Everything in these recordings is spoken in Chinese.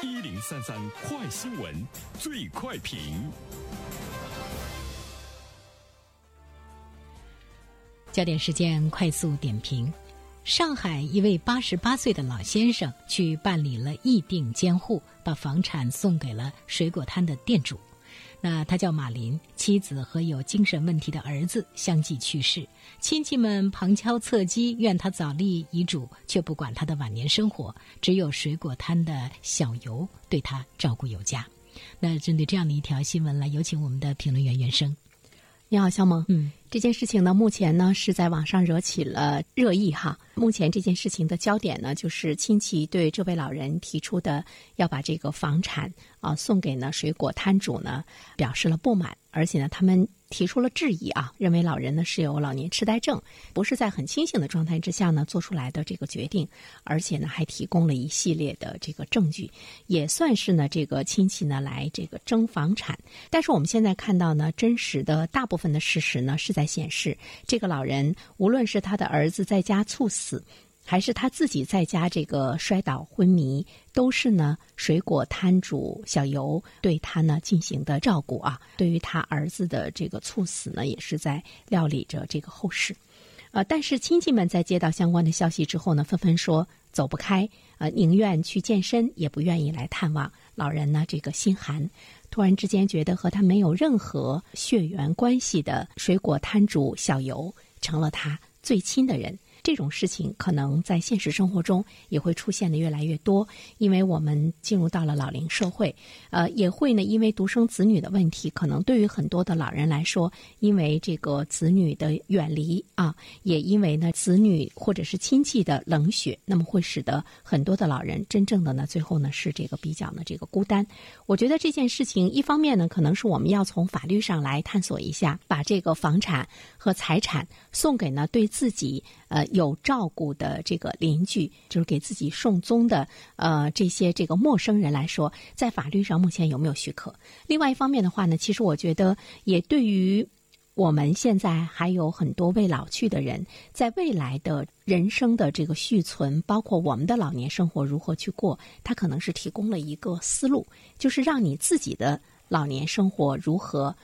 一零三三快新闻，最快评。焦点时间快速点评：上海一位八十八岁的老先生去办理了议定监护，把房产送给了水果摊的店主。那他叫马林，妻子和有精神问题的儿子相继去世，亲戚们旁敲侧击，愿他早立遗嘱，却不管他的晚年生活。只有水果摊的小游对他照顾有加。那针对这样的一条新闻，来有请我们的评论员袁生。你好，肖萌。嗯，这件事情呢，目前呢是在网上惹起了热议哈。目前这件事情的焦点呢，就是亲戚对这位老人提出的要把这个房产啊送给呢水果摊主呢表示了不满，而且呢他们。提出了质疑啊，认为老人呢是有老年痴呆症，不是在很清醒的状态之下呢做出来的这个决定，而且呢还提供了一系列的这个证据，也算是呢这个亲戚呢来这个争房产。但是我们现在看到呢，真实的大部分的事实呢是在显示，这个老人无论是他的儿子在家猝死。还是他自己在家这个摔倒昏迷，都是呢水果摊主小游对他呢进行的照顾啊。对于他儿子的这个猝死呢，也是在料理着这个后事。呃，但是亲戚们在接到相关的消息之后呢，纷纷说走不开，呃，宁愿去健身，也不愿意来探望老人呢。这个心寒，突然之间觉得和他没有任何血缘关系的水果摊主小游成了他最亲的人。这种事情可能在现实生活中也会出现的越来越多，因为我们进入到了老龄社会，呃，也会呢，因为独生子女的问题，可能对于很多的老人来说，因为这个子女的远离啊，也因为呢子女或者是亲戚的冷血，那么会使得很多的老人真正的呢最后呢是这个比较呢这个孤单。我觉得这件事情一方面呢，可能是我们要从法律上来探索一下，把这个房产和财产送给呢对自己呃。有照顾的这个邻居，就是给自己送终的呃这些这个陌生人来说，在法律上目前有没有许可？另外一方面的话呢，其实我觉得也对于我们现在还有很多未老去的人，在未来的人生的这个续存，包括我们的老年生活如何去过，它可能是提供了一个思路，就是让你自己的老年生活如何。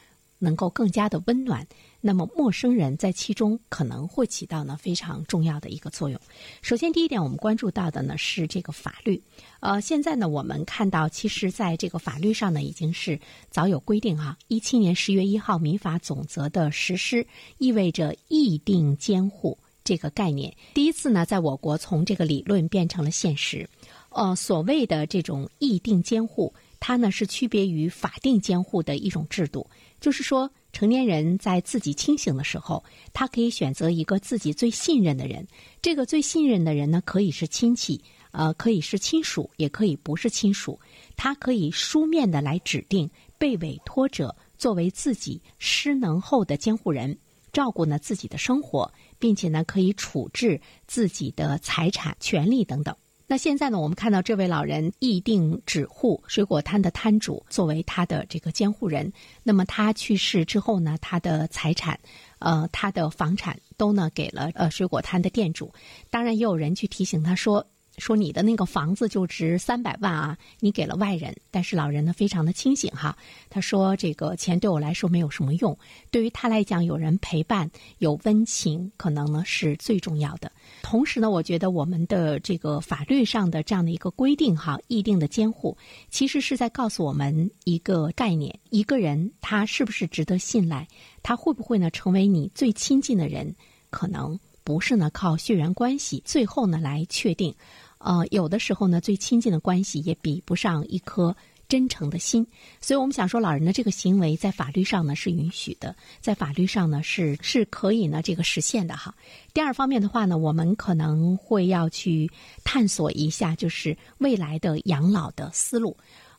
能够更加的温暖，那么陌生人在其中可能会起到呢非常重要的一个作用。首先，第一点，我们关注到的呢是这个法律。呃，现在呢，我们看到，其实在这个法律上呢，已经是早有规定啊。一七年十月一号，民法总则的实施，意味着议定监护这个概念第一次呢，在我国从这个理论变成了现实。呃，所谓的这种议定监护，它呢是区别于法定监护的一种制度。就是说，成年人在自己清醒的时候，他可以选择一个自己最信任的人。这个最信任的人呢，可以是亲戚，呃，可以是亲属，也可以不是亲属。他可以书面的来指定被委托者作为自己失能后的监护人，照顾呢自己的生活，并且呢可以处置自己的财产、权利等等。那现在呢？我们看到这位老人议定指户水果摊的摊主作为他的这个监护人。那么他去世之后呢，他的财产，呃，他的房产都呢给了呃水果摊的店主。当然，也有人去提醒他说。说你的那个房子就值三百万啊，你给了外人，但是老人呢非常的清醒哈，他说这个钱对我来说没有什么用，对于他来讲有人陪伴有温情，可能呢是最重要的。同时呢，我觉得我们的这个法律上的这样的一个规定哈，议定的监护，其实是在告诉我们一个概念：一个人他是不是值得信赖，他会不会呢成为你最亲近的人，可能不是呢靠血缘关系最后呢来确定。呃，有的时候呢，最亲近的关系也比不上一颗真诚的心，所以我们想说，老人的这个行为在法律上呢是允许的，在法律上呢是是可以呢这个实现的哈。第二方面的话呢，我们可能会要去探索一下，就是未来的养老的思路。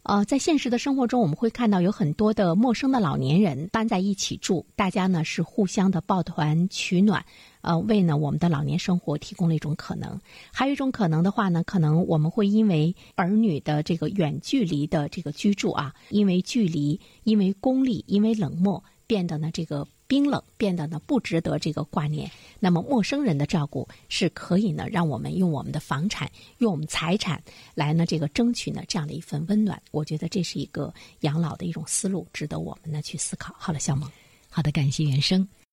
呃，在现实的生活中，我们会看到有很多的陌生的老年人搬在一起住，大家呢是互相的抱团取暖。呃，为呢我们的老年生活提供了一种可能，还有一种可能的话呢，可能我们会因为儿女的这个远距离的这个居住啊，因为距离，因为功利，因为冷漠，变得呢这个冰冷，变得呢不值得这个挂念。那么陌生人的照顾是可以呢让我们用我们的房产、用我们财产来呢这个争取呢这样的一份温暖。我觉得这是一个养老的一种思路，值得我们呢去思考。好了，小萌，好的，感谢袁生。